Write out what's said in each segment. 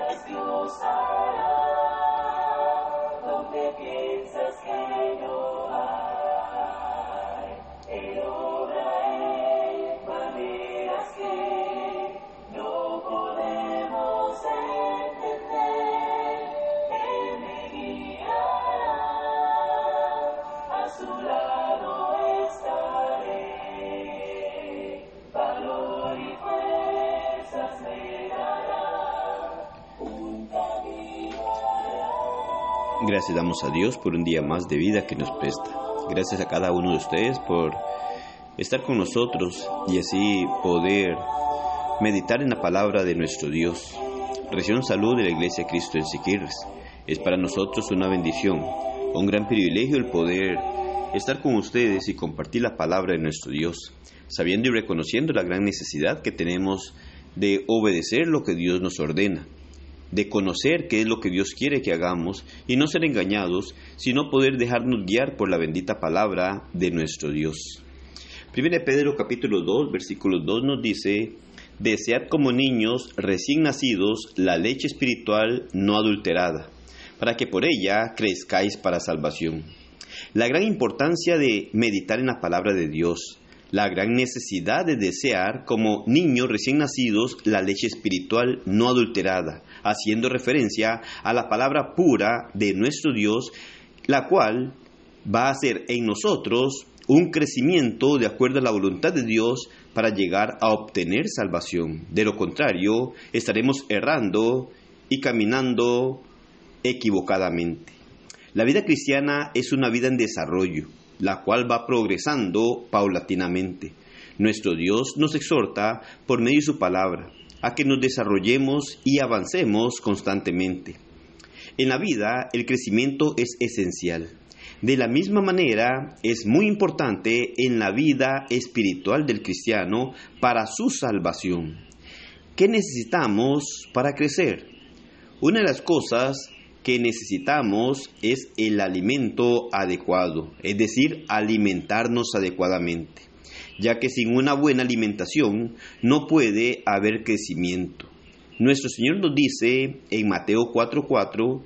Let's go, Sarah. Gracias damos a Dios por un día más de vida que nos presta. Gracias a cada uno de ustedes por estar con nosotros y así poder meditar en la palabra de nuestro Dios. Reciban salud de la Iglesia Cristo en Siquirres. Es para nosotros una bendición, un gran privilegio el poder estar con ustedes y compartir la palabra de nuestro Dios, sabiendo y reconociendo la gran necesidad que tenemos de obedecer lo que Dios nos ordena de conocer qué es lo que Dios quiere que hagamos y no ser engañados, sino poder dejarnos guiar por la bendita palabra de nuestro Dios. 1 Pedro capítulo 2, versículo 2 nos dice, Desead como niños recién nacidos la leche espiritual no adulterada, para que por ella crezcáis para salvación. La gran importancia de meditar en la palabra de Dios, la gran necesidad de desear como niños recién nacidos la leche espiritual no adulterada, haciendo referencia a la palabra pura de nuestro Dios, la cual va a hacer en nosotros un crecimiento de acuerdo a la voluntad de Dios para llegar a obtener salvación. De lo contrario, estaremos errando y caminando equivocadamente. La vida cristiana es una vida en desarrollo, la cual va progresando paulatinamente. Nuestro Dios nos exhorta por medio de su palabra a que nos desarrollemos y avancemos constantemente. En la vida el crecimiento es esencial. De la misma manera es muy importante en la vida espiritual del cristiano para su salvación. ¿Qué necesitamos para crecer? Una de las cosas que necesitamos es el alimento adecuado, es decir, alimentarnos adecuadamente, ya que sin una buena alimentación no puede haber crecimiento. Nuestro Señor nos dice en Mateo 4:4,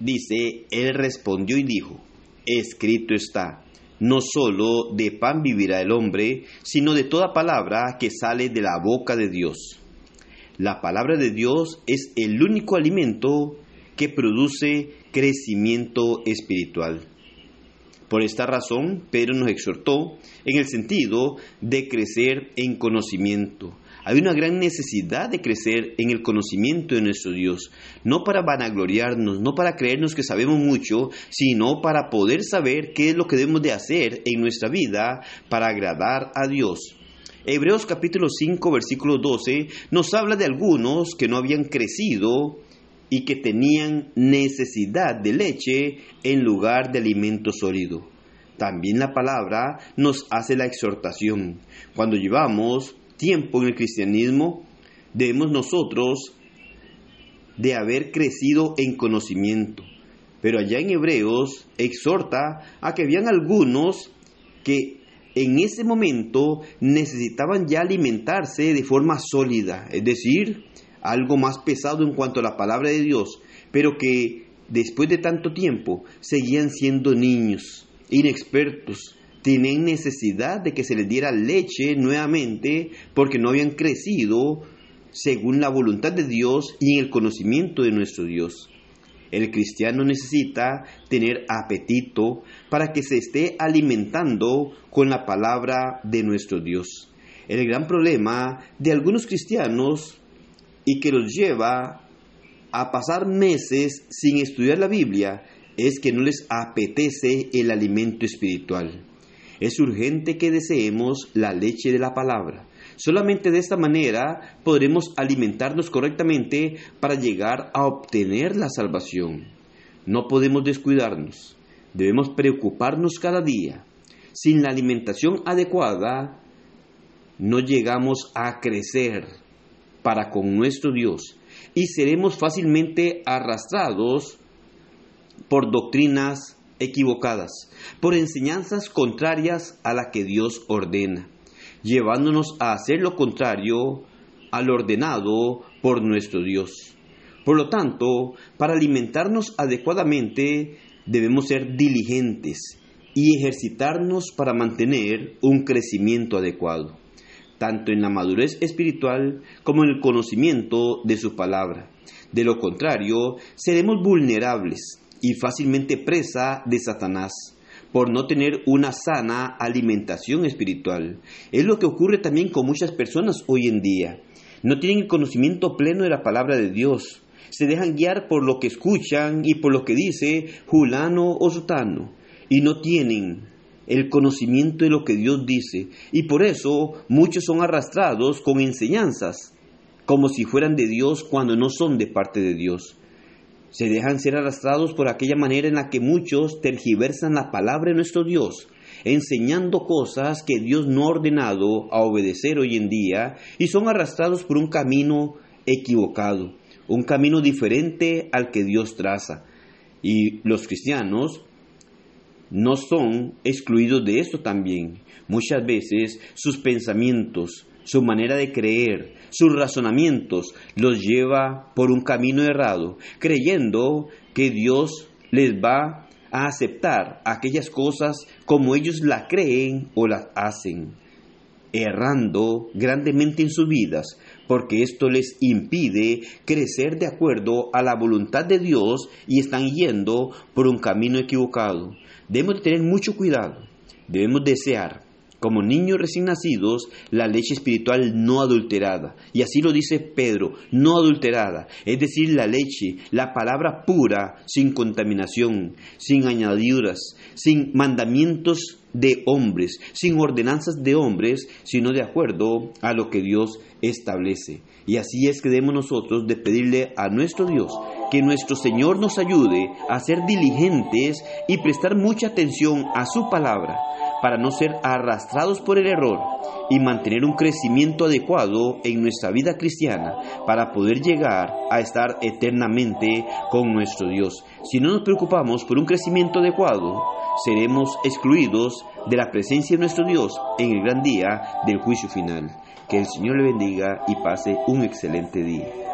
dice, Él respondió y dijo, escrito está, no solo de pan vivirá el hombre, sino de toda palabra que sale de la boca de Dios. La palabra de Dios es el único alimento que produce crecimiento espiritual. Por esta razón, Pedro nos exhortó en el sentido de crecer en conocimiento. Hay una gran necesidad de crecer en el conocimiento de nuestro Dios, no para vanagloriarnos, no para creernos que sabemos mucho, sino para poder saber qué es lo que debemos de hacer en nuestra vida para agradar a Dios. Hebreos capítulo 5 versículo 12 nos habla de algunos que no habían crecido y que tenían necesidad de leche en lugar de alimento sólido. También la palabra nos hace la exhortación. Cuando llevamos tiempo en el cristianismo, debemos nosotros de haber crecido en conocimiento. Pero allá en Hebreos exhorta a que habían algunos que en ese momento necesitaban ya alimentarse de forma sólida, es decir, algo más pesado en cuanto a la palabra de Dios, pero que después de tanto tiempo seguían siendo niños, inexpertos, tenían necesidad de que se les diera leche nuevamente porque no habían crecido según la voluntad de Dios y en el conocimiento de nuestro Dios. El cristiano necesita tener apetito para que se esté alimentando con la palabra de nuestro Dios. El gran problema de algunos cristianos y que los lleva a pasar meses sin estudiar la Biblia es que no les apetece el alimento espiritual. Es urgente que deseemos la leche de la palabra. Solamente de esta manera podremos alimentarnos correctamente para llegar a obtener la salvación. No podemos descuidarnos. Debemos preocuparnos cada día. Sin la alimentación adecuada, no llegamos a crecer para con nuestro Dios y seremos fácilmente arrastrados por doctrinas equivocadas, por enseñanzas contrarias a la que Dios ordena, llevándonos a hacer lo contrario al ordenado por nuestro Dios. Por lo tanto, para alimentarnos adecuadamente debemos ser diligentes y ejercitarnos para mantener un crecimiento adecuado, tanto en la madurez espiritual como en el conocimiento de su palabra. De lo contrario, seremos vulnerables y fácilmente presa de Satanás por no tener una sana alimentación espiritual. Es lo que ocurre también con muchas personas hoy en día. No tienen el conocimiento pleno de la palabra de Dios. Se dejan guiar por lo que escuchan y por lo que dice Julano o Sutano. Y no tienen el conocimiento de lo que Dios dice. Y por eso muchos son arrastrados con enseñanzas como si fueran de Dios cuando no son de parte de Dios. Se dejan ser arrastrados por aquella manera en la que muchos tergiversan la palabra de nuestro Dios, enseñando cosas que Dios no ha ordenado a obedecer hoy en día y son arrastrados por un camino equivocado, un camino diferente al que Dios traza. Y los cristianos no son excluidos de esto también. Muchas veces sus pensamientos, su manera de creer, sus razonamientos los lleva por un camino errado, creyendo que Dios les va a aceptar aquellas cosas como ellos la creen o las hacen, errando grandemente en sus vidas, porque esto les impide crecer de acuerdo a la voluntad de Dios y están yendo por un camino equivocado. Debemos tener mucho cuidado, debemos desear como niños recién nacidos, la leche espiritual no adulterada. Y así lo dice Pedro, no adulterada. Es decir, la leche, la palabra pura, sin contaminación, sin añadiduras, sin mandamientos de hombres, sin ordenanzas de hombres, sino de acuerdo a lo que Dios establece. Y así es que debemos nosotros de pedirle a nuestro Dios que nuestro Señor nos ayude a ser diligentes y prestar mucha atención a su palabra para no ser arrastrados por el error y mantener un crecimiento adecuado en nuestra vida cristiana para poder llegar a estar eternamente con nuestro Dios. Si no nos preocupamos por un crecimiento adecuado, seremos excluidos de la presencia de nuestro Dios en el gran día del juicio final. Que el Señor le bendiga y pase un excelente día.